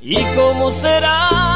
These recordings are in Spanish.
¿Y cómo serás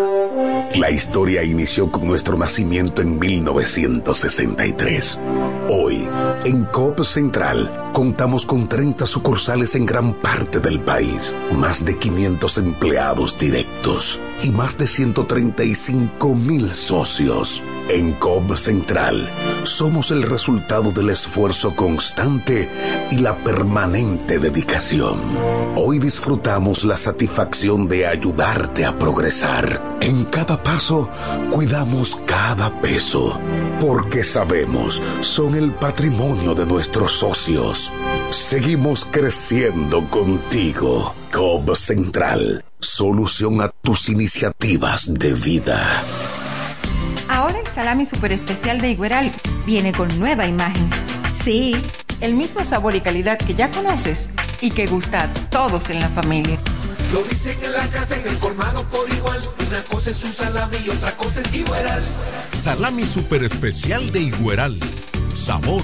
La historia inició con nuestro nacimiento en 1963. Hoy, en COP Central, contamos con 30 sucursales en gran parte del país, más de 500 empleados directos y más de 135 mil socios. En COP Central, somos el resultado del esfuerzo constante y la permanente dedicación. Hoy disfrutamos la satisfacción de ayudarte a progresar. En cada paso, cuidamos cada peso, porque sabemos, son el patrimonio de nuestros socios. Seguimos creciendo contigo. COP Central, solución a tus iniciativas de vida. Ahora el salami super especial de Igueral viene con nueva imagen. Sí, el mismo sabor y calidad que ya conoces y que gusta a todos en la familia. Lo dicen en la casa, en el colmado por igual. Una cosa es un salami y otra cosa es Igueral. Salami super especial de Igueral. Sabor,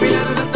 Pila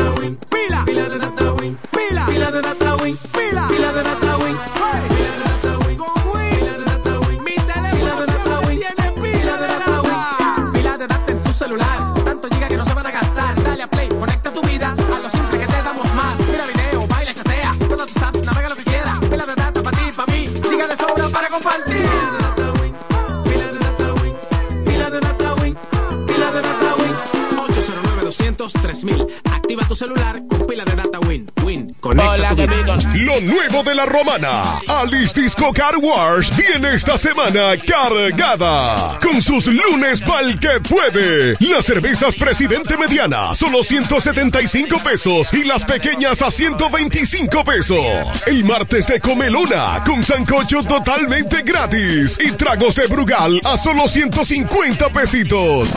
celular con pila de data Win. Win, conecta tu vida. Lo nuevo de la romana. Alice Disco Car Wash viene esta semana cargada. Con sus lunes pa'l que puede. Las cervezas Presidente Mediana, solo 175 pesos. Y las pequeñas a 125 pesos. El martes de Comelona, con sancocho totalmente gratis. Y tragos de Brugal a solo 150 pesitos.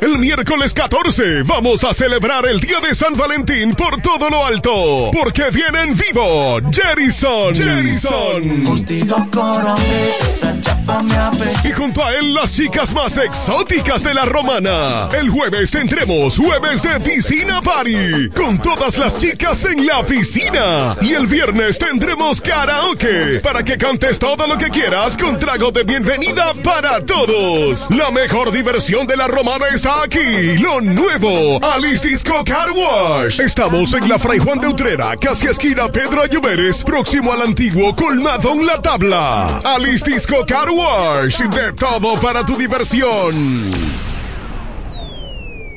El miércoles 14 vamos a celebrar el día de San Valentín por todo lo alto. Porque viene en vivo Jerison. Jerison. Y junto a él las chicas más exóticas de la romana. El jueves tendremos jueves de piscina party. Con todas las chicas en la piscina. Y el viernes tendremos karaoke. Para que cantes todo lo que quieras con trago de bienvenida para todos. La mejor diversión de la romana está aquí. Lo nuevo. Alice Disco Car Wash. Estamos en la Fray Juan de Utrera, casi esquina Pedro Ayuberes, próximo al antiguo colmado en la tabla. Alice Disco Car Wash. De todo para tu diversión.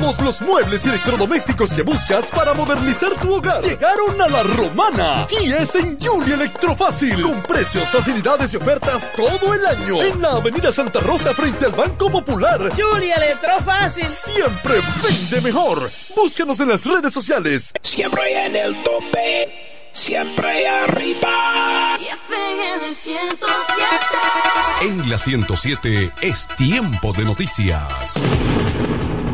Todos los muebles y electrodomésticos que buscas para modernizar tu hogar llegaron a la romana. Y es en Julie Electrofácil. Con precios, facilidades y ofertas todo el año. En la Avenida Santa Rosa frente al Banco Popular. Julie Electrofácil. Siempre vende mejor. Búscanos en las redes sociales. Siempre en el tope, siempre arriba. Y FM 107. En la 107 es tiempo de noticias.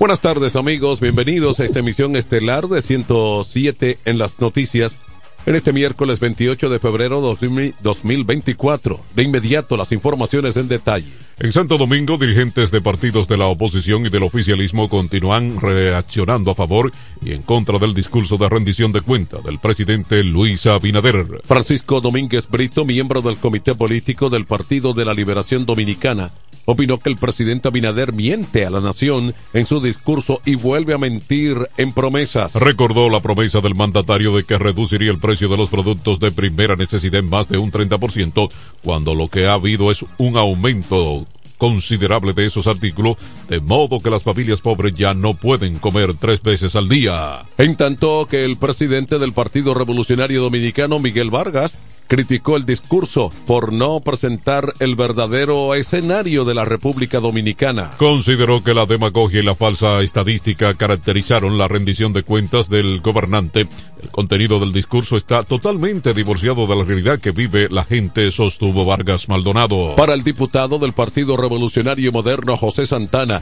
Buenas tardes amigos, bienvenidos a esta emisión estelar de 107 en las noticias en este miércoles 28 de febrero 2024. De inmediato las informaciones en detalle. En Santo Domingo, dirigentes de partidos de la oposición y del oficialismo continúan reaccionando a favor y en contra del discurso de rendición de cuenta del presidente Luis Abinader. Francisco Domínguez Brito, miembro del Comité Político del Partido de la Liberación Dominicana, opinó que el presidente Abinader miente a la nación en su discurso y vuelve a mentir en promesas. Recordó la promesa del mandatario de que reduciría el precio de los productos de primera necesidad en más de un 30%, cuando lo que ha habido es un aumento considerable de esos artículos, de modo que las familias pobres ya no pueden comer tres veces al día. En tanto que el presidente del Partido Revolucionario Dominicano, Miguel Vargas, criticó el discurso por no presentar el verdadero escenario de la República Dominicana. Consideró que la demagogia y la falsa estadística caracterizaron la rendición de cuentas del gobernante. El contenido del discurso está totalmente divorciado de la realidad que vive la gente, sostuvo Vargas Maldonado. Para el diputado del Partido Revolucionario Moderno, José Santana,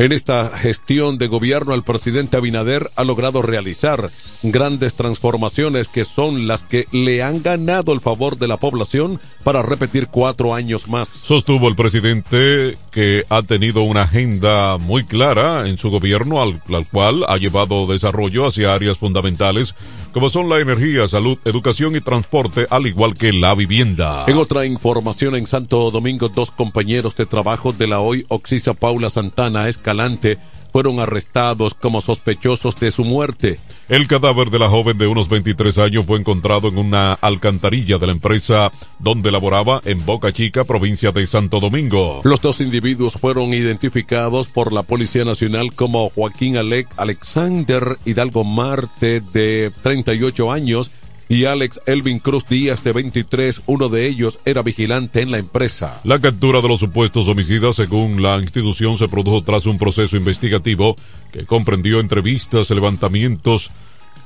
en esta gestión de gobierno, el presidente Abinader ha logrado realizar grandes transformaciones que son las que le han ganado el favor de la población para repetir cuatro años más. Sostuvo el presidente que ha tenido una agenda muy clara en su gobierno, al, al cual ha llevado desarrollo hacia áreas fundamentales como son la energía, salud, educación y transporte, al igual que la vivienda. En otra información, en Santo Domingo, dos compañeros de trabajo de la hoy Oxisa Paula Santana Escalante fueron arrestados como sospechosos de su muerte. El cadáver de la joven de unos 23 años fue encontrado en una alcantarilla de la empresa donde laboraba en Boca Chica, provincia de Santo Domingo. Los dos individuos fueron identificados por la Policía Nacional como Joaquín Alec Alexander Hidalgo Marte, de 38 años, y Alex Elvin Cruz Díaz de 23, uno de ellos era vigilante en la empresa. La captura de los supuestos homicidas, según la institución, se produjo tras un proceso investigativo que comprendió entrevistas, levantamientos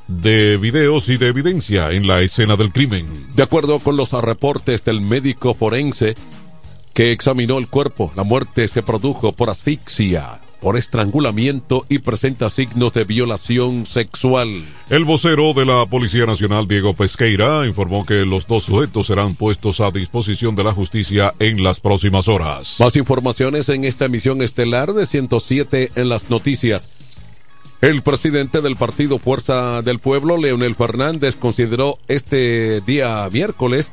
de videos y de evidencia en la escena del crimen. De acuerdo con los reportes del médico forense que examinó el cuerpo, la muerte se produjo por asfixia, por estrangulamiento y presenta signos de violación sexual. El vocero de la Policía Nacional, Diego Pesqueira, informó que los dos sujetos serán puestos a disposición de la justicia en las próximas horas. Más informaciones en esta emisión estelar de 107 en las noticias. El presidente del partido Fuerza del Pueblo, Leonel Fernández, consideró este día miércoles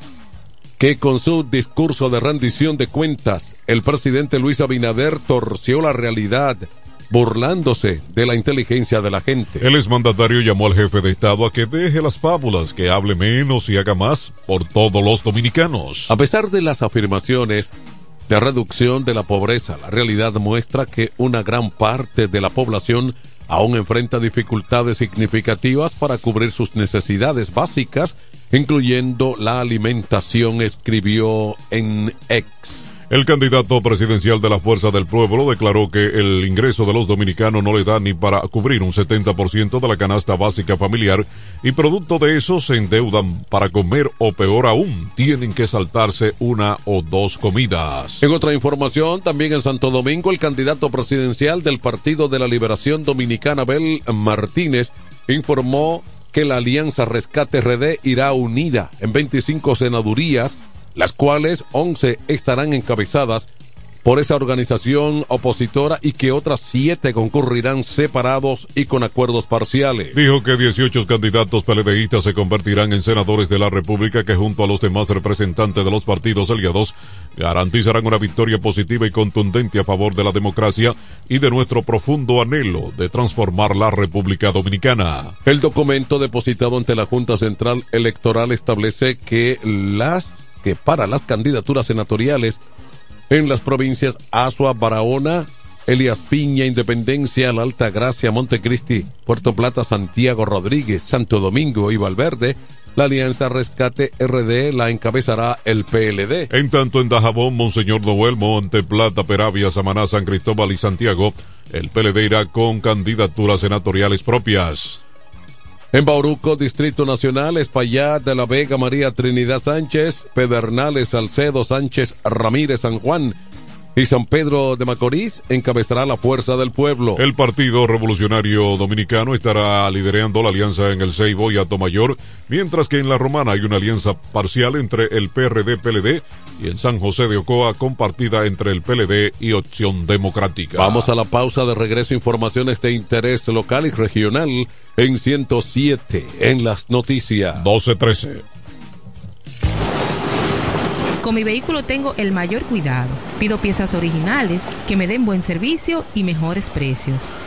que con su discurso de rendición de cuentas, el presidente Luis Abinader torció la realidad, burlándose de la inteligencia de la gente. El exmandatario llamó al jefe de Estado a que deje las fábulas, que hable menos y haga más por todos los dominicanos. A pesar de las afirmaciones de reducción de la pobreza, la realidad muestra que una gran parte de la población aún enfrenta dificultades significativas para cubrir sus necesidades básicas incluyendo la alimentación, escribió en ex. El candidato presidencial de la Fuerza del Pueblo declaró que el ingreso de los dominicanos no le da ni para cubrir un 70% de la canasta básica familiar y producto de eso se endeudan para comer o peor aún, tienen que saltarse una o dos comidas. En otra información, también en Santo Domingo, el candidato presidencial del Partido de la Liberación Dominicana, Bel Martínez, informó que la Alianza Rescate RD irá unida en 25 senadurías, las cuales 11 estarán encabezadas por esa organización opositora y que otras siete concurrirán separados y con acuerdos parciales. Dijo que 18 candidatos PLDistas se convertirán en senadores de la República que junto a los demás representantes de los partidos aliados garantizarán una victoria positiva y contundente a favor de la democracia y de nuestro profundo anhelo de transformar la República Dominicana. El documento depositado ante la Junta Central Electoral establece que las que para las candidaturas senatoriales en las provincias Azua, Barahona, Elias Piña, Independencia, La Alta Gracia, Montecristi, Puerto Plata, Santiago Rodríguez, Santo Domingo y Valverde, la Alianza Rescate RD la encabezará el PLD. En tanto, en Dajabón, Monseñor Noel, Monte Plata, Peravia, Samaná, San Cristóbal y Santiago, el PLD irá con candidaturas senatoriales propias. En Bauruco, Distrito Nacional, Espaillat de la Vega, María Trinidad Sánchez, Pedernales, Salcedo, Sánchez, Ramírez, San Juan y San Pedro de Macorís encabezará la fuerza del pueblo. El Partido Revolucionario Dominicano estará liderando la alianza en el Ceibo y Mayor, mientras que en la Romana hay una alianza parcial entre el PRD-PLD y en San José de Ocoa compartida entre el PLD y Opción Democrática. Vamos a la pausa de regreso, informaciones de interés local y regional en 107 en las noticias. 1213. Con mi vehículo tengo el mayor cuidado. Pido piezas originales que me den buen servicio y mejores precios.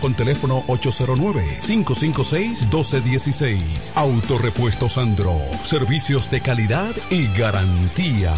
con teléfono 809-556-1216. Autorepuesto Sandro. Servicios de calidad y garantía.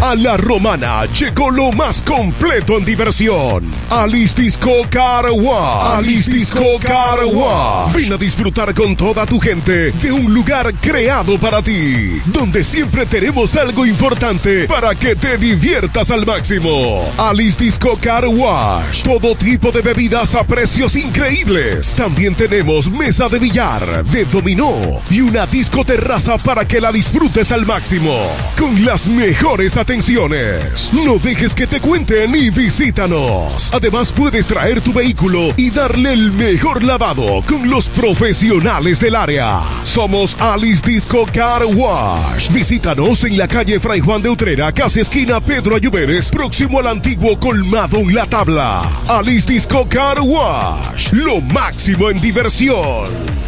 A la romana llegó lo más completo en diversión. Alice Disco Caragua. Alice Disco Caragua. Ven a disfrutar con toda tu gente de un lugar creado para ti, donde siempre tenemos algo importante para que te diviertas al máximo. Alice Disco Car Wash. Todo tipo de bebidas a precios increíbles. También tenemos mesa de billar, de dominó y una disco terraza para que la disfrutes al máximo. Con las mejores atenciones. No dejes que te cuenten y visítanos. Además puedes traer tu vehículo y darle el mejor lavado con los profesionales del área. Somos Alice Disco Car Wash. Visítanos en la calle Fray Juan de Utrera, casi esquina Pedro Ayuberes, próximo al antiguo colmado en la tabla. Alice Disco Car Wash. Lo máximo en diversión.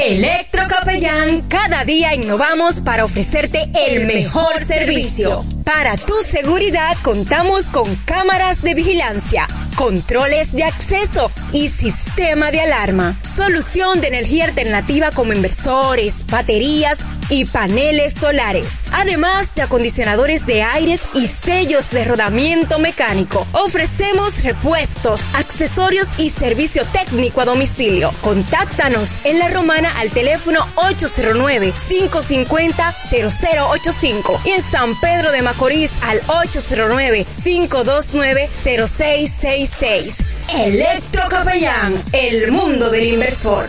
Electrocapellán, cada día innovamos para ofrecerte el mejor servicio. Para tu seguridad contamos con cámaras de vigilancia, controles de acceso y sistema de alarma. Solución de energía alternativa como inversores, baterías y paneles solares. Además de acondicionadores de aires y sellos de rodamiento mecánico. Ofrecemos repuestos, accesorios y servicio técnico a domicilio. Contáctanos en La Romana al teléfono 809-550-0085 y en San Pedro de Macorís al 809-529-0666. Electrocapellán, el mundo del inversor.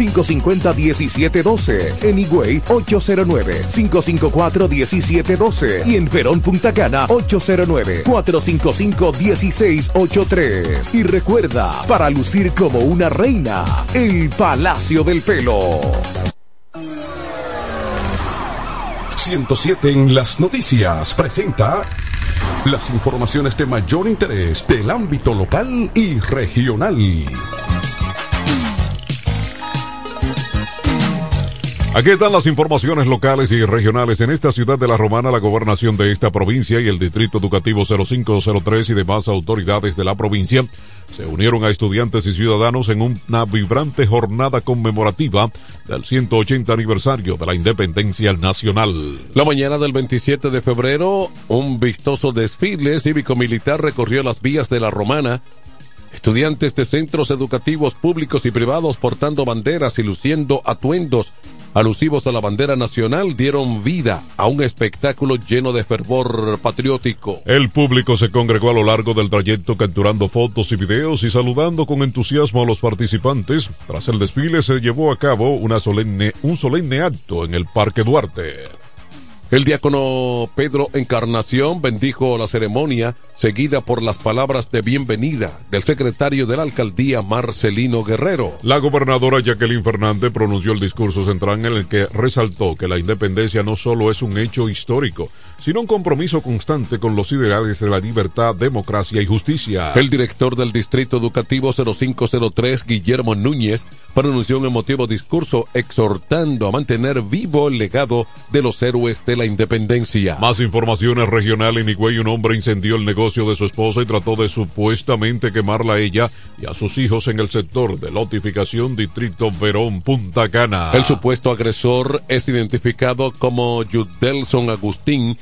550-1712. En Higüey, 809-554-1712. Y en Verón Punta Cana, 809-455-1683. Y recuerda, para lucir como una reina, el Palacio del Pelo. 107 en las noticias presenta las informaciones de mayor interés del ámbito local y regional. Aquí están las informaciones locales y regionales. En esta ciudad de La Romana, la gobernación de esta provincia y el Distrito Educativo 0503 y demás autoridades de la provincia se unieron a estudiantes y ciudadanos en una vibrante jornada conmemorativa del 180 aniversario de la independencia nacional. La mañana del 27 de febrero, un vistoso desfile cívico-militar recorrió las vías de La Romana Estudiantes de centros educativos públicos y privados portando banderas y luciendo atuendos alusivos a la bandera nacional dieron vida a un espectáculo lleno de fervor patriótico. El público se congregó a lo largo del trayecto capturando fotos y videos y saludando con entusiasmo a los participantes. Tras el desfile se llevó a cabo una solemne, un solemne acto en el Parque Duarte. El diácono Pedro Encarnación bendijo la ceremonia, seguida por las palabras de bienvenida del secretario de la alcaldía Marcelino Guerrero. La gobernadora Jacqueline Fernández pronunció el discurso central en el que resaltó que la independencia no solo es un hecho histórico, sino un compromiso constante con los ideales de la libertad, democracia y justicia. El director del Distrito Educativo 0503, Guillermo Núñez, pronunció un emotivo discurso exhortando a mantener vivo el legado de los héroes de la independencia. Más informaciones regional en Higüey, un hombre incendió el negocio de su esposa y trató de supuestamente quemarla a ella y a sus hijos en el sector de lotificación Distrito Verón Punta Cana. El supuesto agresor es identificado como Judelson Agustín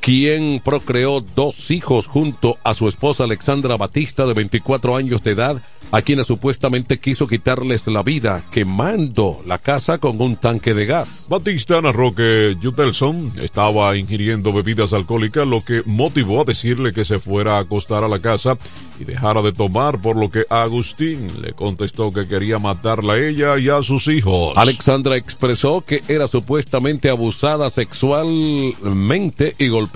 quien procreó dos hijos junto a su esposa Alexandra Batista de 24 años de edad, a quienes supuestamente quiso quitarles la vida quemando la casa con un tanque de gas. Batista narró que Jutelson estaba ingiriendo bebidas alcohólicas, lo que motivó a decirle que se fuera a acostar a la casa y dejara de tomar, por lo que Agustín le contestó que quería matarla a ella y a sus hijos. Alexandra expresó que era supuestamente abusada sexualmente y golpeada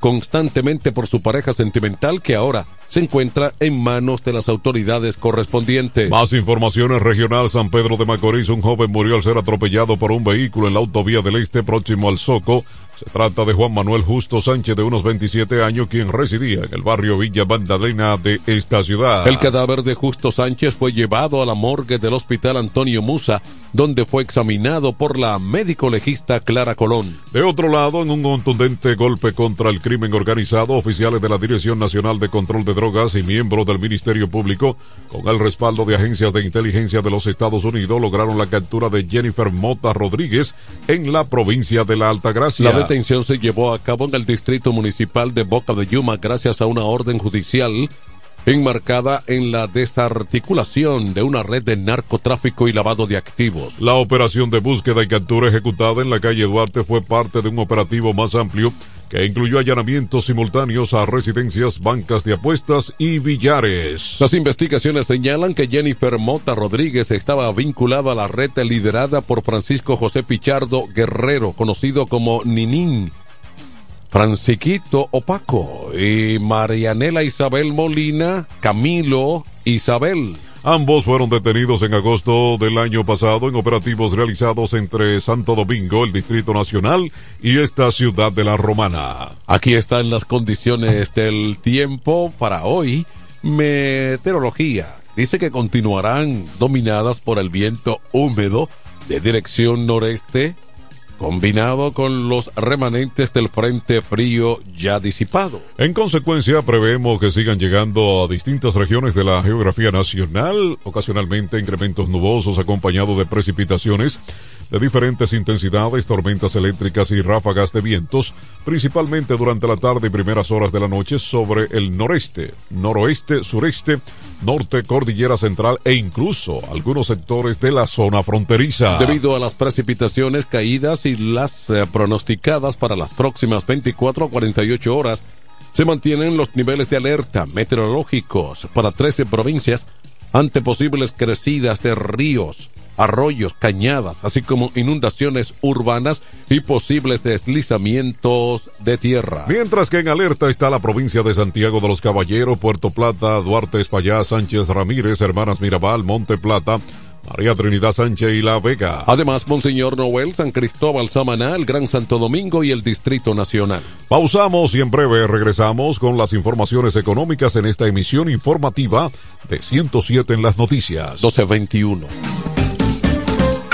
constantemente por su pareja sentimental que ahora se encuentra en manos de las autoridades correspondientes. Más informaciones regional San Pedro de Macorís. Un joven murió al ser atropellado por un vehículo en la autovía del Este próximo al Soco. Se trata de Juan Manuel Justo Sánchez, de unos 27 años, quien residía en el barrio Villa Magdalena de esta ciudad. El cadáver de Justo Sánchez fue llevado a la morgue del Hospital Antonio Musa, donde fue examinado por la médico legista Clara Colón. De otro lado, en un contundente golpe contra el crimen organizado, oficiales de la Dirección Nacional de Control de Drogas y miembros del Ministerio Público, con el respaldo de agencias de inteligencia de los Estados Unidos, lograron la captura de Jennifer Mota Rodríguez en la provincia de la Altagracia. La detención se llevó a cabo en el distrito municipal de Boca de Yuma gracias a una orden judicial enmarcada en la desarticulación de una red de narcotráfico y lavado de activos. La operación de búsqueda y captura ejecutada en la calle Duarte fue parte de un operativo más amplio que incluyó allanamientos simultáneos a residencias, bancas de apuestas y billares. Las investigaciones señalan que Jennifer Mota Rodríguez estaba vinculada a la red liderada por Francisco José Pichardo Guerrero, conocido como Ninín, Franciquito Opaco y Marianela Isabel Molina, Camilo Isabel. Ambos fueron detenidos en agosto del año pasado en operativos realizados entre Santo Domingo, el Distrito Nacional, y esta ciudad de la Romana. Aquí están las condiciones del tiempo para hoy. Meteorología dice que continuarán dominadas por el viento húmedo de dirección noreste combinado con los remanentes del frente frío ya disipado. En consecuencia, prevemos que sigan llegando a distintas regiones de la geografía nacional, ocasionalmente incrementos nubosos acompañados de precipitaciones de diferentes intensidades, tormentas eléctricas y ráfagas de vientos, principalmente durante la tarde y primeras horas de la noche sobre el noreste, noroeste, sureste, norte, cordillera central e incluso algunos sectores de la zona fronteriza. Debido a las precipitaciones caídas y las eh, pronosticadas para las próximas 24 a 48 horas, se mantienen los niveles de alerta meteorológicos para 13 provincias ante posibles crecidas de ríos, arroyos, cañadas, así como inundaciones urbanas y posibles deslizamientos de tierra. Mientras que en alerta está la provincia de Santiago de los Caballeros, Puerto Plata, Duarte Espallá, Sánchez Ramírez, Hermanas Mirabal, Monte Plata, María Trinidad Sánchez y La Vega. Además, Monseñor Noel, San Cristóbal, Samaná, el Gran Santo Domingo y el Distrito Nacional. Pausamos y en breve regresamos con las informaciones económicas en esta emisión informativa de 107 en las noticias. 1221.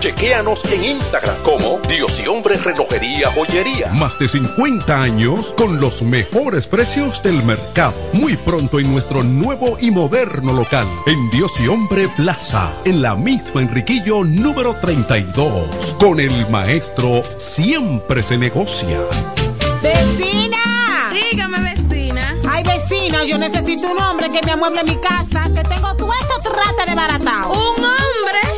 Chequéanos en Instagram como Dios y Hombre Relojería Joyería. Más de 50 años con los mejores precios del mercado. Muy pronto en nuestro nuevo y moderno local. En Dios y Hombre Plaza. En la misma Enriquillo número 32. Con el maestro siempre se negocia. ¡Vecina! Dígame, vecina. Ay, vecina, yo necesito un hombre que me amueble mi casa, que tengo todo esto trata de baratado. ¿Un hombre?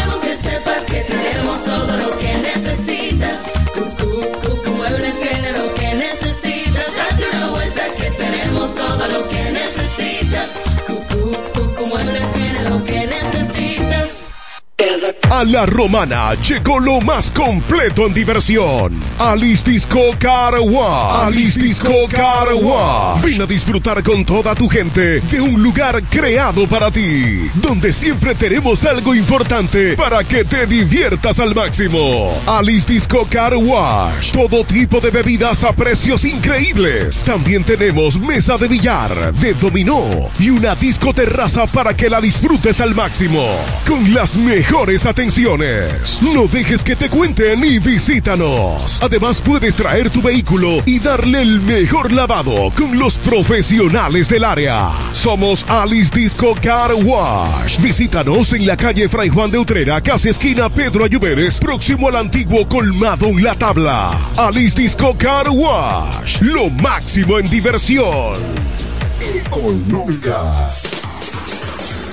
Sepas que tenemos todo lo que necesitas. Cucu, Cucu Muebles tiene lo que necesitas. Date una vuelta que tenemos todo lo que necesitas. A la romana llegó lo más completo en diversión. Alice Disco Caragua. Alice Disco Caragua. Ven a disfrutar con toda tu gente de un lugar creado para ti, donde siempre tenemos algo importante para que te diviertas al máximo. Alice Disco Car Wash. Todo tipo de bebidas a precios increíbles. También tenemos mesa de billar, de dominó y una disco terraza para que la disfrutes al máximo. Con las mejores atenciones. No dejes que te cuenten y visítanos. Además puedes traer tu vehículo y darle el mejor lavado con los profesionales del área. Somos Alice Disco Car Wash. Visítanos en la calle Fray Juan de Utrera, casi esquina Pedro Ayuberes, próximo al antiguo colmado en La Tabla. Alice Disco Car Wash. Lo máximo en diversión. Económicas.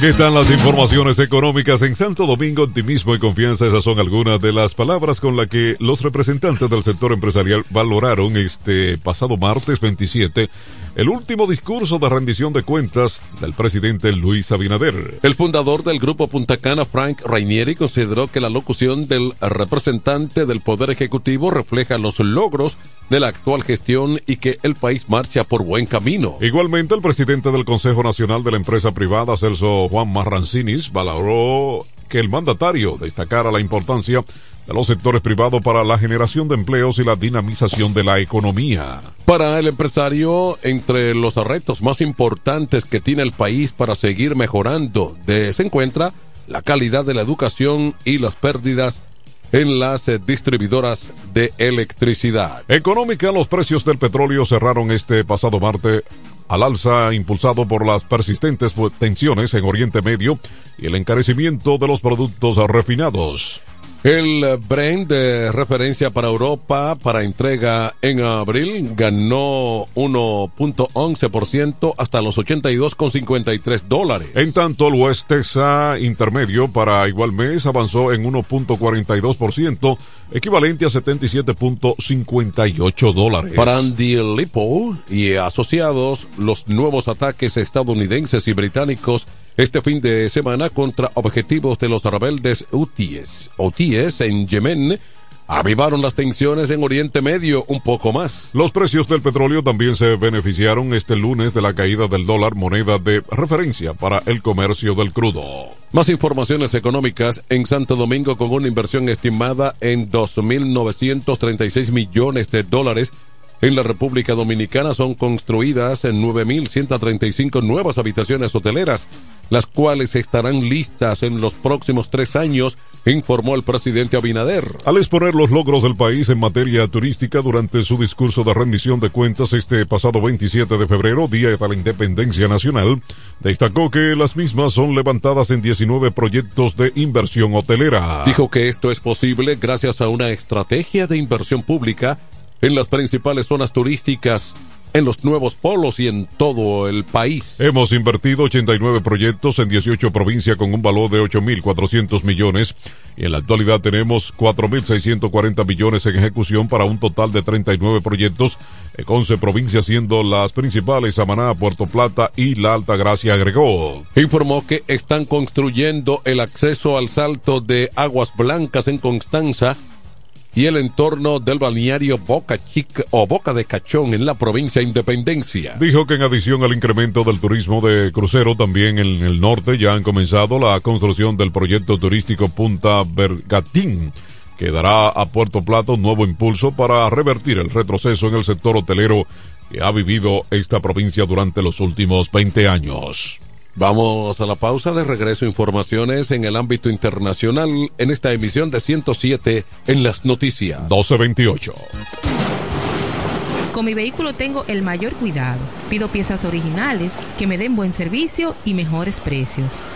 ¿Qué tal las informaciones económicas en Santo Domingo? Optimismo y confianza, esas son algunas de las palabras con las que los representantes del sector empresarial valoraron este pasado martes 27 el último discurso de rendición de cuentas del presidente Luis Abinader. El fundador del grupo Punta Cana, Frank Rainieri, consideró que la locución del representante del Poder Ejecutivo refleja los logros de la actual gestión y que el país marcha por buen camino. Igualmente, el presidente del Consejo Nacional de la Empresa Privada, Celso Juan Marrancinis, valoró que el mandatario destacara la importancia de los sectores privados para la generación de empleos y la dinamización de la economía. Para el empresario, entre los retos más importantes que tiene el país para seguir mejorando de, se encuentra la calidad de la educación y las pérdidas en las eh, distribuidoras de electricidad. Económica, los precios del petróleo cerraron este pasado martes al alza impulsado por las persistentes tensiones en Oriente Medio y el encarecimiento de los productos refinados. El Brent de referencia para Europa para entrega en abril ganó 1.11% hasta los 82,53 dólares. En tanto, el West Texas intermedio para igual mes avanzó en 1.42%, equivalente a 77.58 dólares. Para Andy Lipo y asociados, los nuevos ataques estadounidenses y británicos este fin de semana contra objetivos de los rebeldes Houthis, Houthis en Yemen avivaron las tensiones en Oriente Medio un poco más. Los precios del petróleo también se beneficiaron este lunes de la caída del dólar, moneda de referencia para el comercio del crudo. Más informaciones económicas en Santo Domingo con una inversión estimada en 2.936 millones de dólares. En la República Dominicana son construidas en 9.135 nuevas habitaciones hoteleras las cuales estarán listas en los próximos tres años, informó el presidente Abinader. Al exponer los logros del país en materia turística durante su discurso de rendición de cuentas este pasado 27 de febrero, Día de la Independencia Nacional, destacó que las mismas son levantadas en 19 proyectos de inversión hotelera. Dijo que esto es posible gracias a una estrategia de inversión pública en las principales zonas turísticas en los nuevos polos y en todo el país. Hemos invertido 89 proyectos en 18 provincias con un valor de 8.400 millones y en la actualidad tenemos 4.640 millones en ejecución para un total de 39 proyectos en 11 provincias siendo las principales Samaná, Puerto Plata y La Alta Gracia agregó. Informó que están construyendo el acceso al salto de Aguas Blancas en Constanza y el entorno del balneario Boca Chica o Boca de Cachón en la provincia de Independencia. Dijo que en adición al incremento del turismo de crucero, también en el norte ya han comenzado la construcción del proyecto turístico Punta Bergatín que dará a Puerto Plata un nuevo impulso para revertir el retroceso en el sector hotelero que ha vivido esta provincia durante los últimos 20 años. Vamos a la pausa de regreso informaciones en el ámbito internacional en esta emisión de 107 en las noticias. 1228. Con mi vehículo tengo el mayor cuidado. Pido piezas originales que me den buen servicio y mejores precios.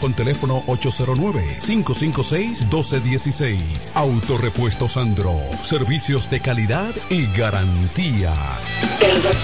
con teléfono 809-556-1216. Autorepuesto Sandro. Servicios de calidad y garantía.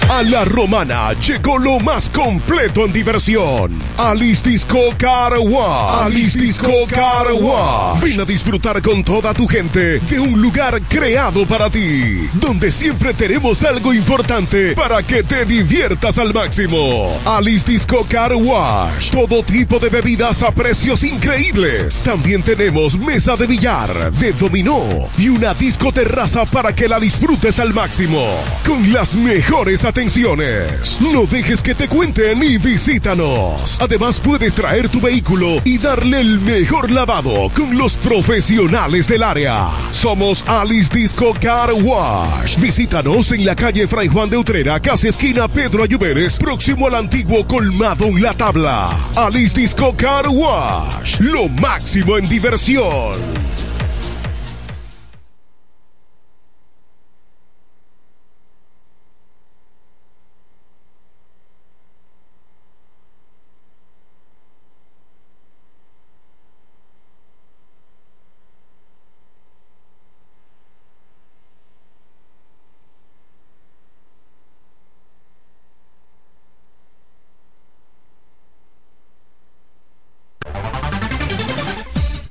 A la romana llegó lo más completo en diversión. Alice Disco Caragua. Alice Disco Caragua. Ven a disfrutar con toda tu gente de un lugar creado para ti, donde siempre tenemos algo importante para que te diviertas al máximo. Alice Disco Car Wash. Todo tipo de bebidas a precios increíbles. También tenemos mesa de billar, de dominó y una disco terraza para que la disfrutes al máximo. Con las mejores atenciones. No dejes que te cuenten y visítanos. Además puedes traer tu vehículo y darle el mejor lavado con los profesionales del área. Somos Alice Disco Car Wash. Visítanos en la calle Fray Juan de Utrera, casi esquina Pedro Ayuber Lluveres, próximo al antiguo colmado en la tabla. Alice Disco Car Wash, lo máximo en diversión.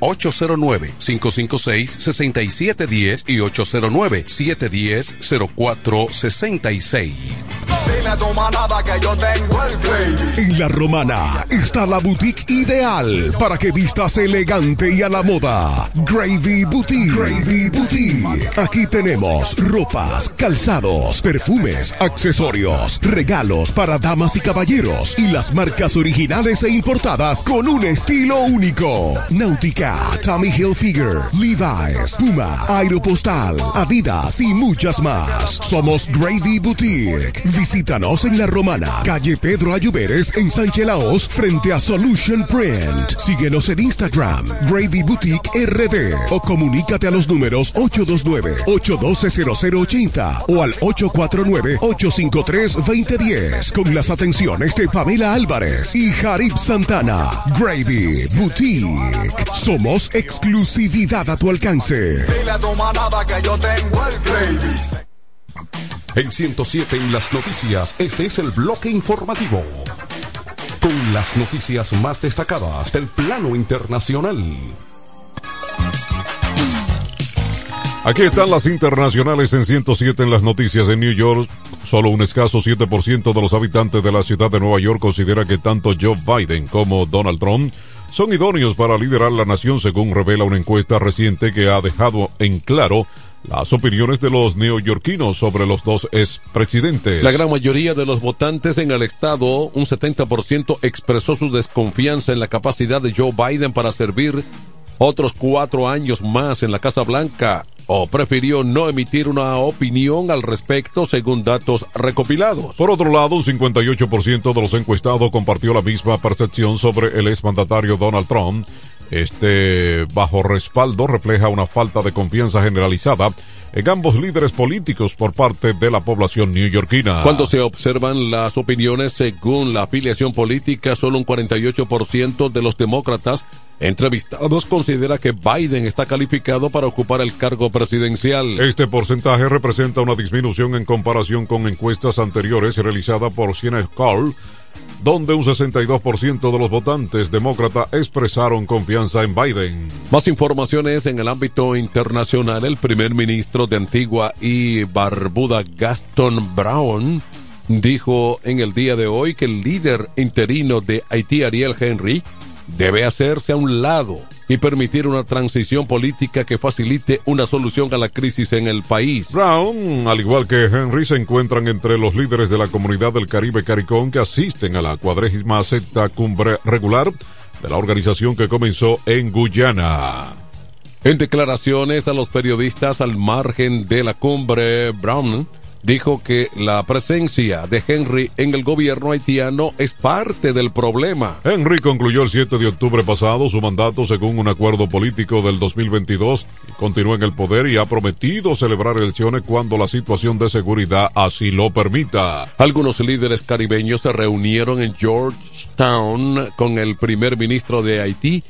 809-556-6710 y 809-710-0466. Dile a tu manada que yo tengo el gravy. En la romana está la boutique ideal para que vistas elegante y a la moda. Gravy Boutique. Gravy Boutique. Aquí tenemos ropas, calzados, perfumes, accesorios, regalos para damas y caballeros y las marcas originales e importadas con un estilo único. Náutica, Tommy Hilfiger, Levi's, Puma, Aeropostal, Adidas y muchas más. Somos Gravy Boutique. Visítanos en La Romana, calle Pedro Ayuberes en Sánchez Laos, frente a Solution Print. Síguenos en Instagram, Gravy Boutique RD o comunícate a los números 829-812-0080 o al 849-853-2010 con las atenciones de Pamela Álvarez y Jarib Santana. Gravy Boutique. Somos exclusividad a tu alcance. Dile a tu manada que yo tengo el gravy. En 107 en las noticias, este es el bloque informativo. Con las noticias más destacadas del plano internacional. Aquí están las internacionales en 107 en las noticias en New York. Solo un escaso 7% de los habitantes de la ciudad de Nueva York considera que tanto Joe Biden como Donald Trump son idóneos para liderar la nación según revela una encuesta reciente que ha dejado en claro las opiniones de los neoyorquinos sobre los dos expresidentes. La gran mayoría de los votantes en el estado, un 70%, expresó su desconfianza en la capacidad de Joe Biden para servir otros cuatro años más en la Casa Blanca o prefirió no emitir una opinión al respecto según datos recopilados. Por otro lado, un 58% de los encuestados compartió la misma percepción sobre el exmandatario Donald Trump. Este bajo respaldo refleja una falta de confianza generalizada en ambos líderes políticos por parte de la población neoyorquina. Cuando se observan las opiniones según la afiliación política, solo un 48% de los demócratas entrevistados considera que Biden está calificado para ocupar el cargo presidencial. Este porcentaje representa una disminución en comparación con encuestas anteriores realizadas por Siena Call, donde un 62% de los votantes demócratas expresaron confianza en Biden. Más informaciones en el ámbito internacional. El primer ministro de Antigua y Barbuda, Gaston Brown, dijo en el día de hoy que el líder interino de Haití, Ariel Henry, debe hacerse a un lado y permitir una transición política que facilite una solución a la crisis en el país. Brown, al igual que Henry, se encuentran entre los líderes de la comunidad del Caribe Caricón que asisten a la cuadrégima sexta cumbre regular de la organización que comenzó en Guyana. En declaraciones a los periodistas al margen de la cumbre, Brown dijo que la presencia de Henry en el gobierno haitiano es parte del problema. Henry concluyó el 7 de octubre pasado su mandato según un acuerdo político del 2022 y continúa en el poder y ha prometido celebrar elecciones cuando la situación de seguridad así lo permita. Algunos líderes caribeños se reunieron en Georgetown con el primer ministro de Haití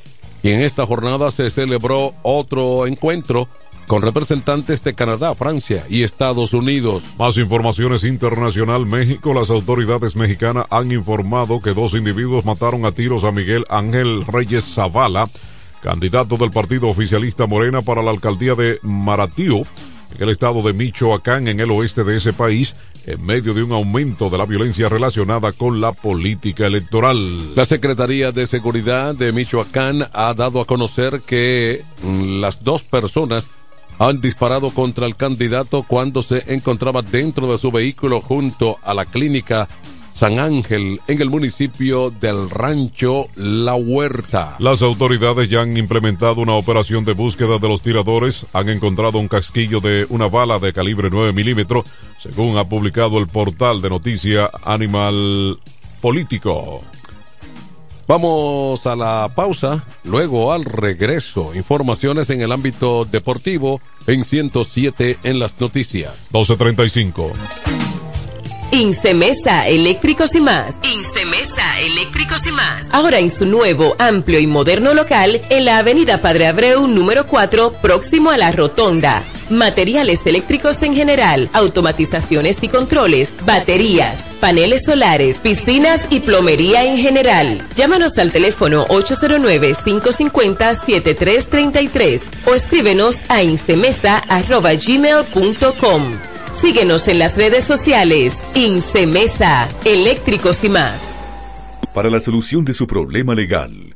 y en esta jornada se celebró otro encuentro con representantes de Canadá, Francia y Estados Unidos. Más informaciones internacional. México, las autoridades mexicanas han informado que dos individuos mataron a tiros a Miguel Ángel Reyes Zavala, candidato del partido oficialista Morena para la alcaldía de Maratío, en el estado de Michoacán, en el oeste de ese país, en medio de un aumento de la violencia relacionada con la política electoral. La Secretaría de Seguridad de Michoacán ha dado a conocer que mm, las dos personas han disparado contra el candidato cuando se encontraba dentro de su vehículo junto a la clínica San Ángel en el municipio del rancho La Huerta. Las autoridades ya han implementado una operación de búsqueda de los tiradores. Han encontrado un casquillo de una bala de calibre 9 milímetros, según ha publicado el portal de noticia Animal Político. Vamos a la pausa, luego al regreso. Informaciones en el ámbito deportivo en 107 en las noticias. 1235. Incemesa Eléctricos y más. Incemesa Eléctricos y más. Ahora en su nuevo, amplio y moderno local en la Avenida Padre Abreu número 4, próximo a la Rotonda. Materiales eléctricos en general, automatizaciones y controles, baterías, paneles solares, piscinas y plomería en general. Llámanos al teléfono 809-550-7333 o escríbenos a incemesa.gmail.com. Síguenos en las redes sociales. Incemesa, eléctricos y más. Para la solución de su problema legal,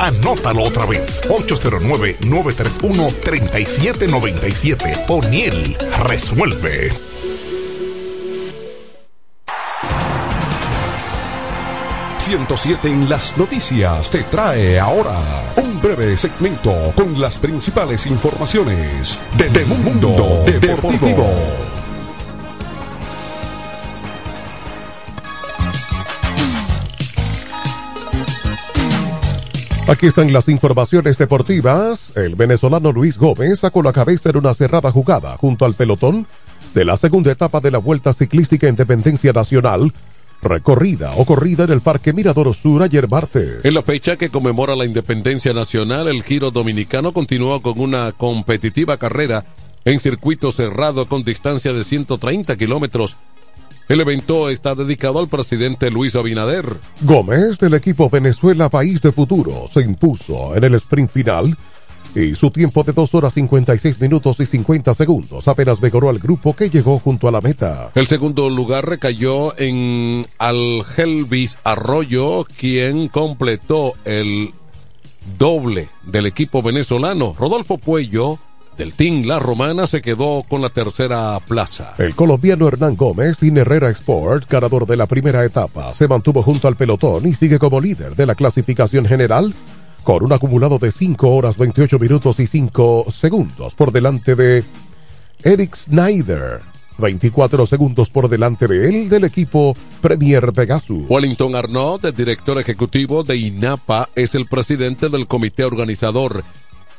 Anótalo otra vez. 809-931-3797. O'Neill resuelve. ...107 en las noticias te trae ahora un breve segmento con las principales informaciones del mundo deportivo. Aquí están las informaciones deportivas. El venezolano Luis Gómez sacó la cabeza en una cerrada jugada junto al pelotón de la segunda etapa de la Vuelta Ciclística Independencia Nacional, recorrida o corrida en el Parque Mirador Sur ayer martes. En la fecha que conmemora la independencia nacional, el Giro Dominicano continuó con una competitiva carrera en circuito cerrado con distancia de 130 kilómetros. El evento está dedicado al presidente Luis Abinader. Gómez, del equipo Venezuela País de Futuro, se impuso en el sprint final y su tiempo de 2 horas 56 minutos y 50 segundos apenas mejoró al grupo que llegó junto a la meta. El segundo lugar recayó en Algelvis Arroyo, quien completó el doble del equipo venezolano. Rodolfo Puello del Team La Romana se quedó con la tercera plaza. El colombiano Hernán Gómez, Team Herrera Sport, ganador de la primera etapa, se mantuvo junto al pelotón y sigue como líder de la clasificación general con un acumulado de 5 horas 28 minutos y 5 segundos por delante de Eric Snyder. 24 segundos por delante de él del equipo Premier Pegasus. Wellington Arnaud, el director ejecutivo de INAPA, es el presidente del comité organizador.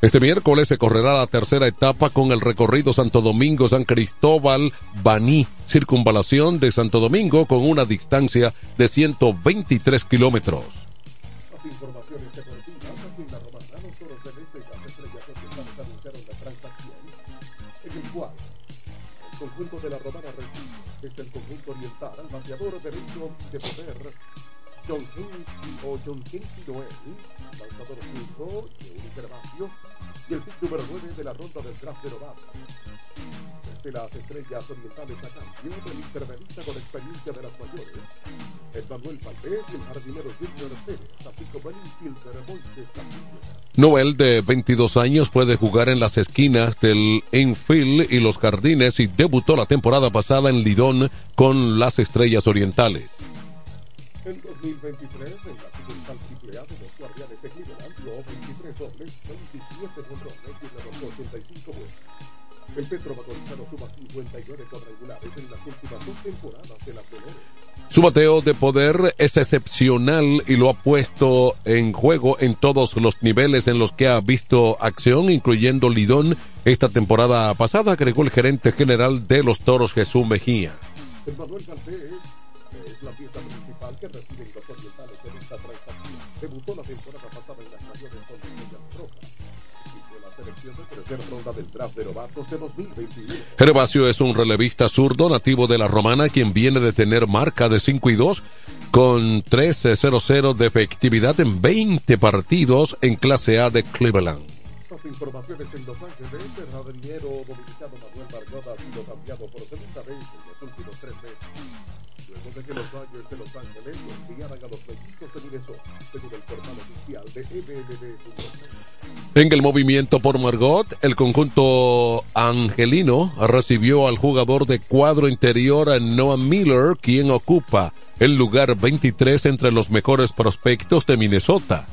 Este miércoles se correrá la tercera etapa con el recorrido Santo Domingo-San Cristóbal, Baní, circunvalación de Santo Domingo con una distancia de 123 kilómetros. conjunto de la Romana recibe desde el conjunto oriental al bateador derecho de poder John Henry o John Henry Noel, lanzador zurdo de un y el pick número 9 de la ronda del draft de novato. Desde las estrellas orientales a cambio del intervenista con experiencia de las mayores, el Manuel Valdés el jardinero Junior Pérez, así como el infielder Moisés Castillo. Noel, de 22 años, puede jugar en las esquinas del infield y los jardines y debutó la temporada pasada en Lidón con las Estrellas Orientales. En 2023, en la 27 controles y rebotó 85 vueltas. El Petro suma 59 cuadrangulares en las últimas dos temporadas de la. Su bateo de poder es excepcional y lo ha puesto en juego en todos los niveles en los que ha visto acción, incluyendo Lidón esta temporada pasada, agregó el gerente general de los Toros Jesús Mejía. El Manuel Valdés es la pieza principal que reciben los orientales en esta transacción. Debutó la temporada tercera ronda del draft de novatos de 2021. Gervasio es un relevista zurdo nativo de la Romana quien viene de tener marca de 5 y 2 con 13-0-0 de efectividad en 20 partidos en clase A de Cleveland. Las informaciones en Los Ángeles, el jardinero dominicano Manuel Margot ha sido cambiado por segunda vez en los últimos tres meses. En el movimiento por Margot, el conjunto angelino recibió al jugador de cuadro interior Noah Miller, quien ocupa el lugar 23 entre los mejores prospectos de Minnesota.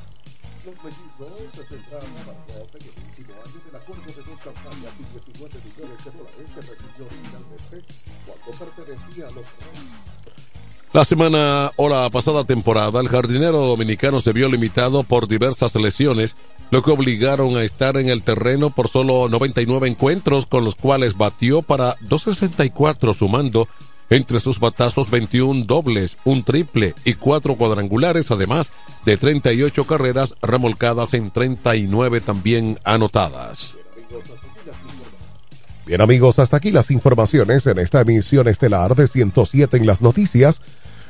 La semana o la pasada temporada, el jardinero dominicano se vio limitado por diversas lesiones, lo que obligaron a estar en el terreno por solo 99 encuentros, con los cuales batió para 264, sumando entre sus batazos 21 dobles, un triple y cuatro cuadrangulares, además de 38 carreras remolcadas en 39 también anotadas. Bien amigos, hasta aquí las informaciones en esta emisión estelar de 107 en las noticias.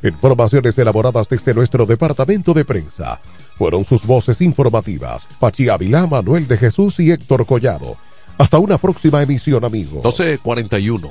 Informaciones elaboradas desde nuestro departamento de prensa. Fueron sus voces informativas, Pachi Ávila, Manuel de Jesús y Héctor Collado. Hasta una próxima emisión, amigos. 1241.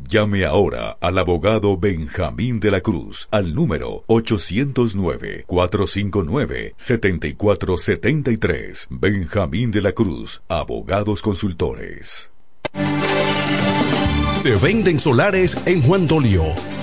llame ahora al abogado Benjamín de la Cruz al número 809-459-7473. Benjamín de la Cruz, abogados consultores. Se venden solares en Juan Dolio,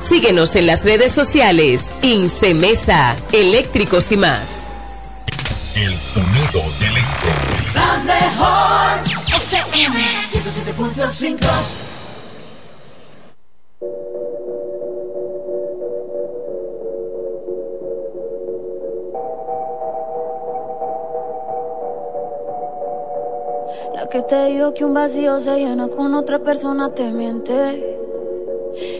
Síguenos en las redes sociales. Incemesa, eléctricos y más. El sonido del este. La mejor FM 107.5 La que te digo que un vacío se llena con otra persona te miente.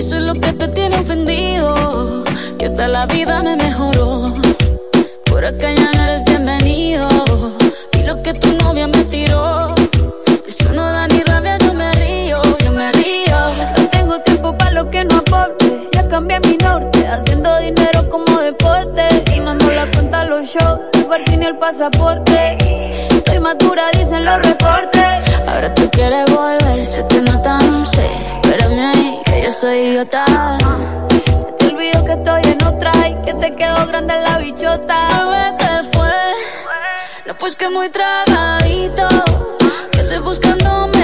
Eso es lo que te tiene ofendido. Que hasta la vida me mejoró. Por acá ya no eres bienvenido. Y lo que tu novia me tiró. Eso no da ni rabia, yo me río, yo me río. No tengo tiempo para lo que no aporte. Ya cambié mi norte, haciendo dinero como deporte. Y no la cuenta los shows, el y el pasaporte. Estoy madura, dicen los reportes. Ahora tú quieres volver, se te nota, no sé. Espérame ahí, que yo soy idiota. Se te olvidó que estoy en otra y que te quedó grande la bichota. Bebé, ¿qué fue? No, pues que muy tragadito. Que estoy buscándome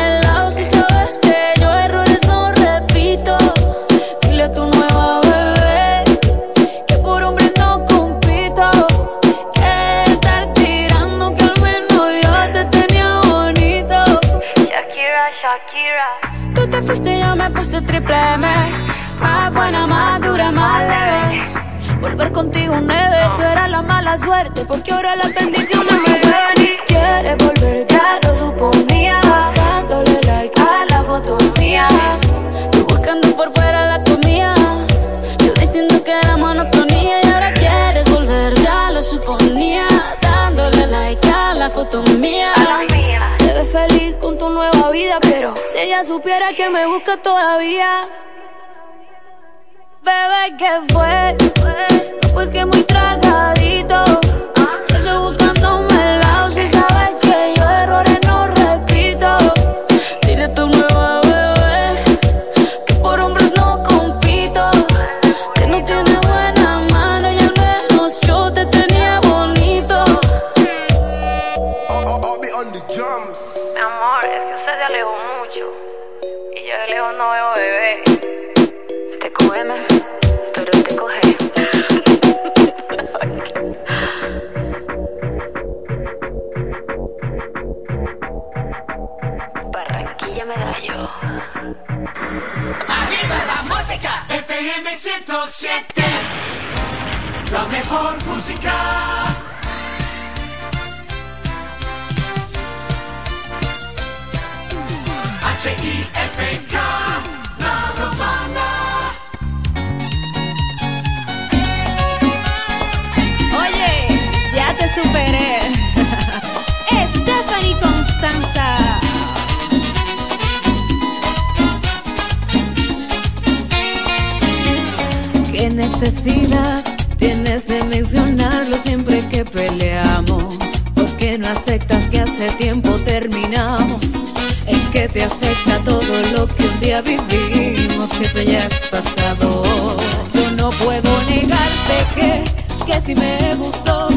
Tú te fuiste y yo me puse triple M. Más buena, más dura, más leve. Volver contigo nueve, tú eras la mala suerte Porque ahora las bendiciones me ven y quieres volver, ya lo suponía ella supiera que me busca todavía Bebé, ¿qué fue? Pues que muy tragadito. Yo estoy buscándome 907, la mejor música. Necesidad tienes de mencionarlo siempre que peleamos? ¿Por qué no aceptas que hace tiempo terminamos? Es que te afecta todo lo que un día vivimos, que eso ya es pasado. Yo no puedo negarte que, que si me gustó,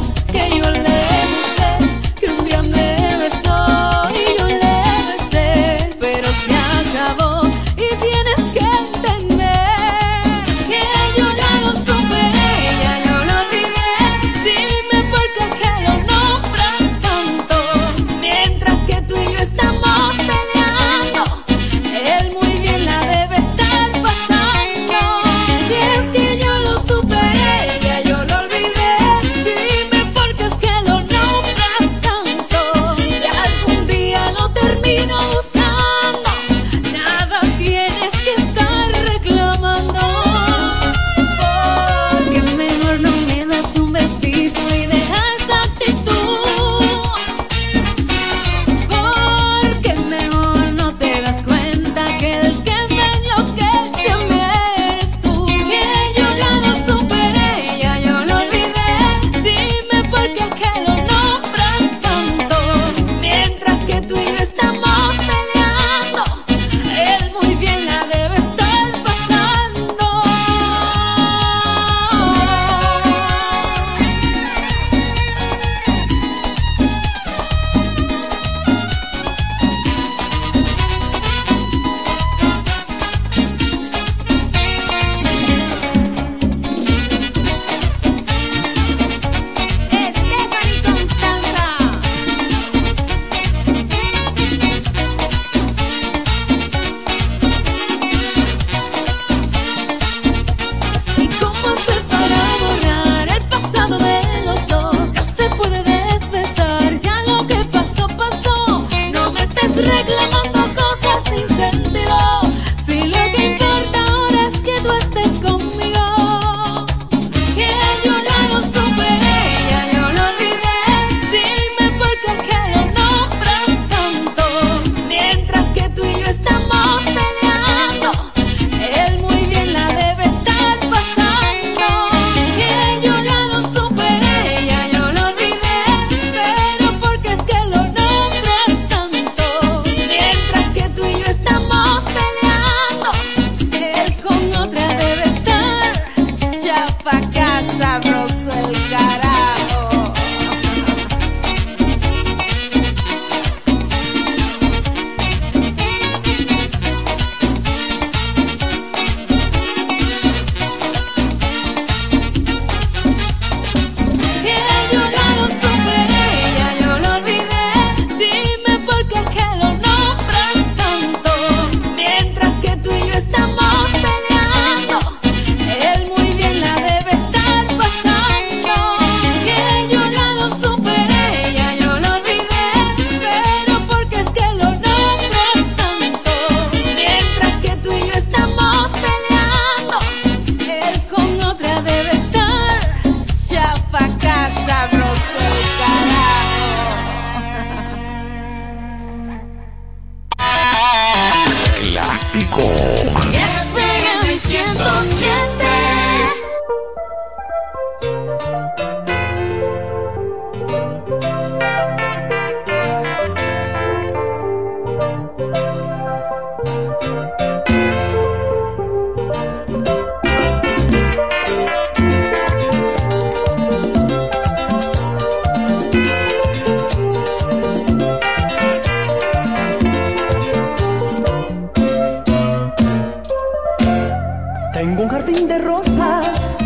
jardín de rosas,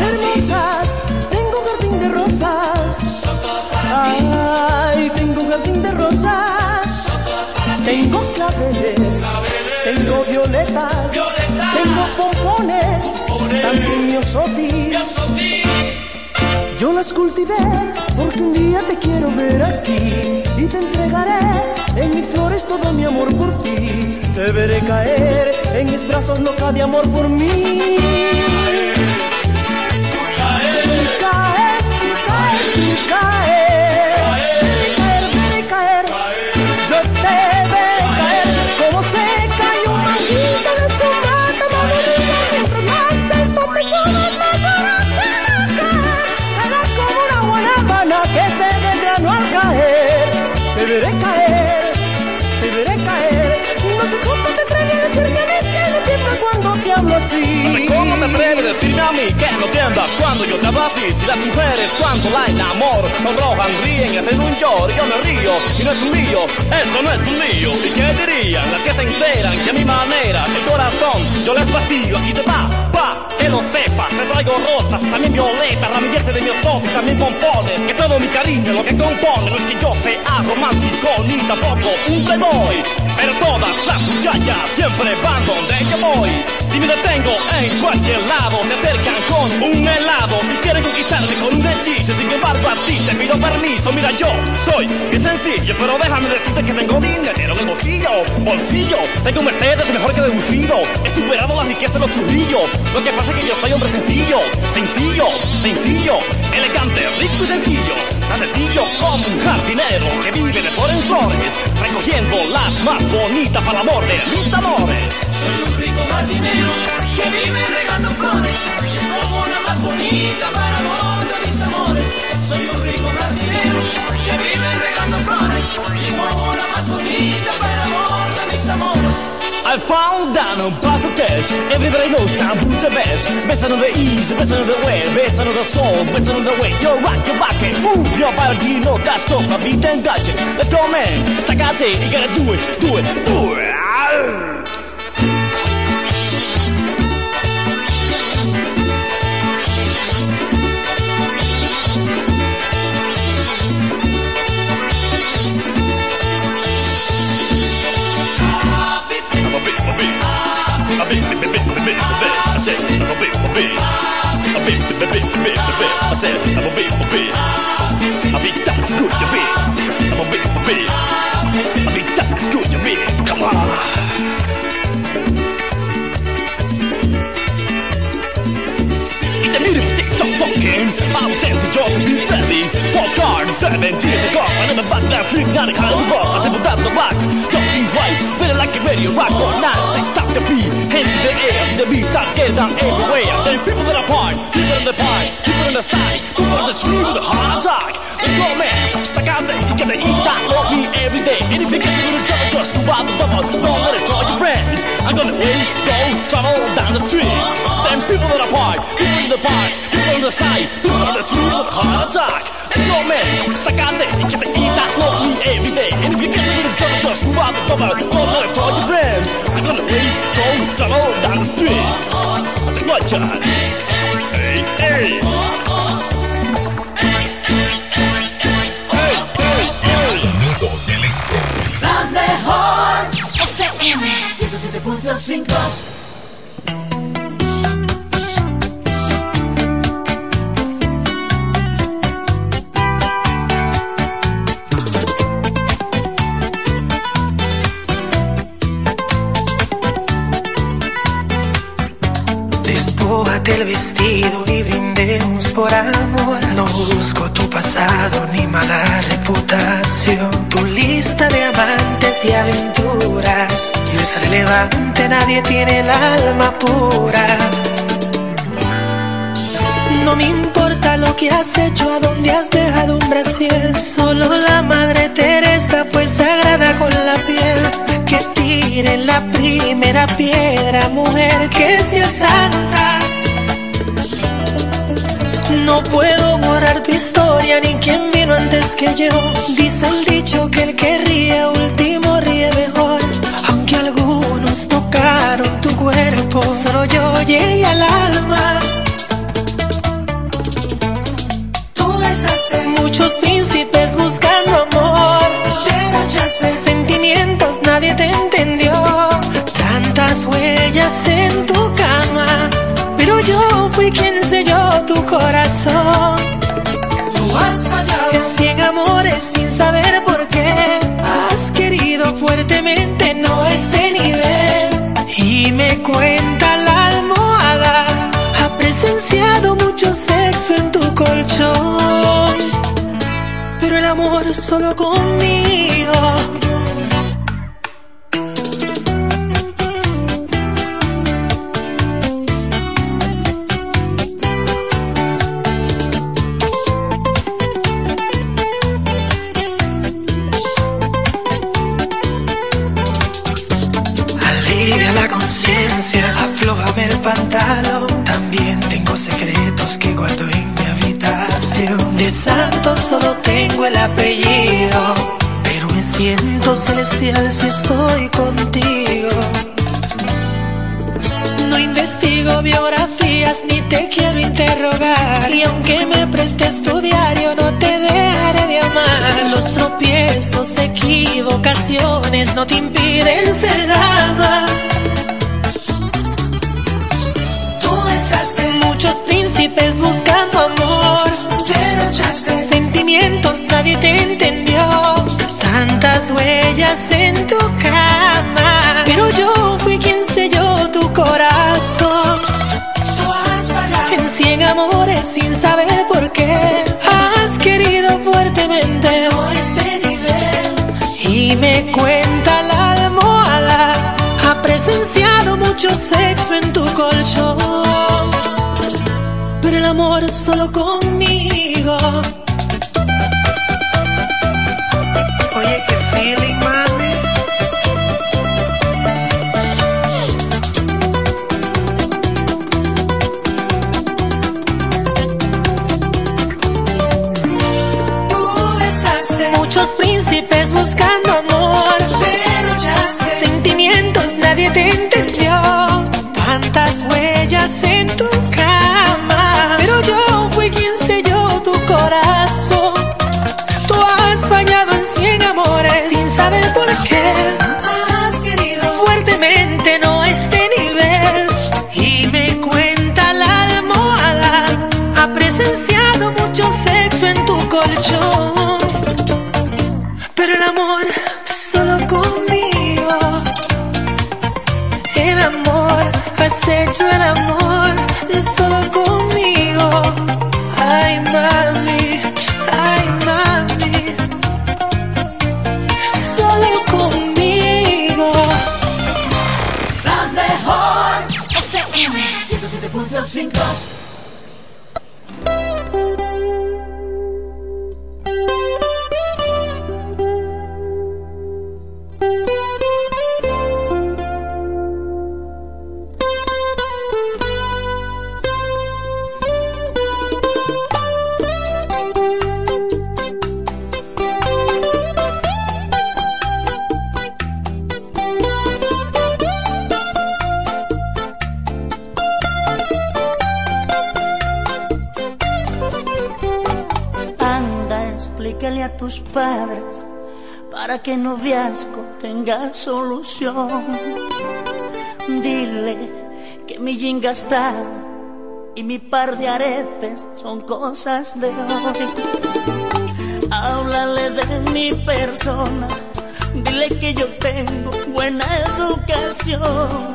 hermosas. Tengo un jardín de rosas, Ay, tengo un jardín de rosas, Tengo claveles, tengo violetas, tengo pompones, pompones. también miosoti. Yo las cultivé porque un día te quiero ver aquí y te entregaré en mis flores todo mi amor por ti. Te veré caer en mis brazos loca de amor por mí. Caes, tú caes, tú. Así. Si las mujeres cuando la enamoro sonrojan, ríen y hacen un lloro, yo me río y no es un lío, esto no es un lío. ¿Y qué dirían las que se enteran que a mi manera el corazón yo les vacío aquí te va, va, que lo sepas. Te traigo rosas, también violetas, ramilletes de miosotis, también pompones. Que todo mi cariño lo que compone no es que yo sea romántico ni tampoco un playboy. Pero todas las muchachas siempre van donde yo voy. Si me detengo en cualquier lado, se acercan con un helado y quieren conquistarme con un hechizo. Sin embargo, a ti te pido permiso. Mira, yo soy bien sencillo, pero déjame decirte que tengo dinero en el bolsillo, bolsillo. Tengo un Mercedes mejor que deducido. He superado la riqueza de los churrillos. Lo que pasa es que yo soy hombre sencillo, sencillo, sencillo, elegante, rico y sencillo. Tan sencillo como un jardinero que vive de flor en flores, recogiendo las más bonitas para el amor de mis amores. Soy un rico jardinero que vive regando flores es como la más bonita para amor de mis amores. Soy un rico jardinero que vive regando flores es como la más bonita para amor de mis amores. I found down on passage. Everybody knows taboo's the best. Best on the east, best on the west, best on the soul, best on the way. You're rock your back and move your body. No, that's not a beat and it. Let's go, man. Sakate, you gotta do it, do it, do it. Har karln, söven, tyget och gapan, en vacker flugan kan vara att det på datorn makt wife. Spit it like you're ready, rock on nine, six, stop the beat, hands in the air, the beat starts getting down everywhere. There's people in the park, people in the park, people in the side, people on the street with a hard attack. Let's go, man. I said, you gotta eat that love me every day. And if you get a little trouble, just move out the double Don't let it draw your friends. I'm gonna wait, go, travel down the street. Then people that are part, people in the park People on the side, people on the street with a heart attack. Go man, like I said, you gotta eat that love me every day. And if you get a little trouble, just move out the double Don't let it draw your friends. I'm gonna wait, go, travel down the street. I said, what, John? Hey, hey mejor. FM 107.5 Despójate el vestido y brindemos por amor. No busco tu pasado ni mala reputación. Tu lista de amantes y aventuras no es relevante, nadie tiene el alma pura. No me importa lo que has hecho, a dónde has dejado un brasier. Solo la madre Teresa fue sagrada con la piel. Que tire la primera piedra, mujer que sea santa. No puedo borrar tu historia ni quién vino antes que yo. Dice el dicho que el que ríe último ríe mejor. Aunque algunos tocaron tu cuerpo, solo yo llegué al alma. Tú besaste muchos príncipes buscando amor. Te sentimientos, nadie te entendió. Tantas huellas en tu cama, pero yo fui quien selló corazón. Tú has fallado. En cien amores sin saber por qué. Has querido fuertemente, no este nivel. Y me cuenta la almohada. Ha presenciado mucho sexo en tu colchón. Pero el amor solo conmigo. También tengo secretos que guardo en mi habitación. De santo solo tengo el apellido, pero me siento celestial si estoy contigo. No investigo biografías ni te quiero interrogar. Y aunque me prestes tu diario, no te dejaré de amar. Los tropiezos, equivocaciones no te impiden ser dama. Muchos príncipes buscando amor. Derrochaste sentimientos, nadie te entendió. Tantas huellas en tu cama. Pero yo fui quien selló tu corazón. En cien amores sin saber por qué. Has querido fuertemente este nivel. Y me cuenta la almohada. Ha presenciado mucho sexo en tu colchón. Pero el amor solo conmigo. Oye, qué feeling, mami. Tú besaste muchos príncipes buscando amor. Derrochaste sentimientos, nadie te entendió. Tantas huellas en tu saber solución. Dile que mi jean gastado y mi par de aretes son cosas de hoy. Háblale de mi persona, dile que yo tengo buena educación.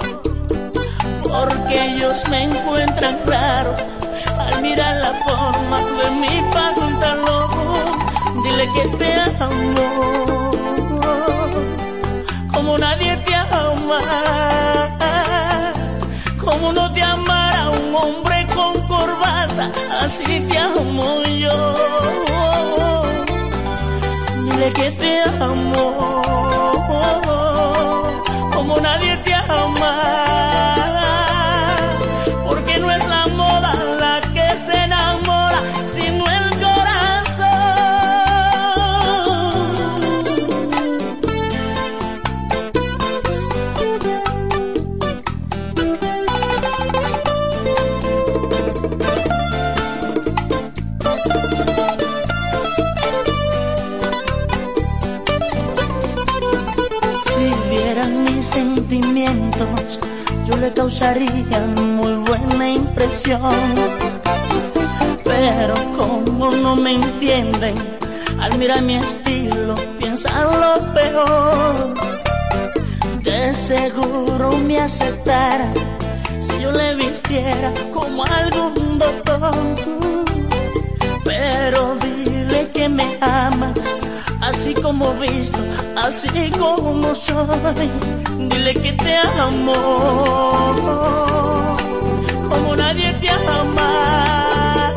Porque ellos me encuentran raro al mirar la forma de mi pantalón. Dile que te amo como nadie te ama. Como no te amara un hombre con corbata, así te amo yo. Dile que te amo como nadie te ama. Mis sentimientos, yo le causaría muy buena impresión. Pero como no me entienden, al mirar mi estilo piensan lo peor. De seguro me aceptara si yo le vistiera como algún doctor. Pero dile que me amas, así como visto, así como soy. Dile que te amo, como nadie te ama.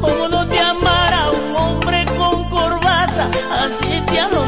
Como no te amara un hombre con corbata, así te amo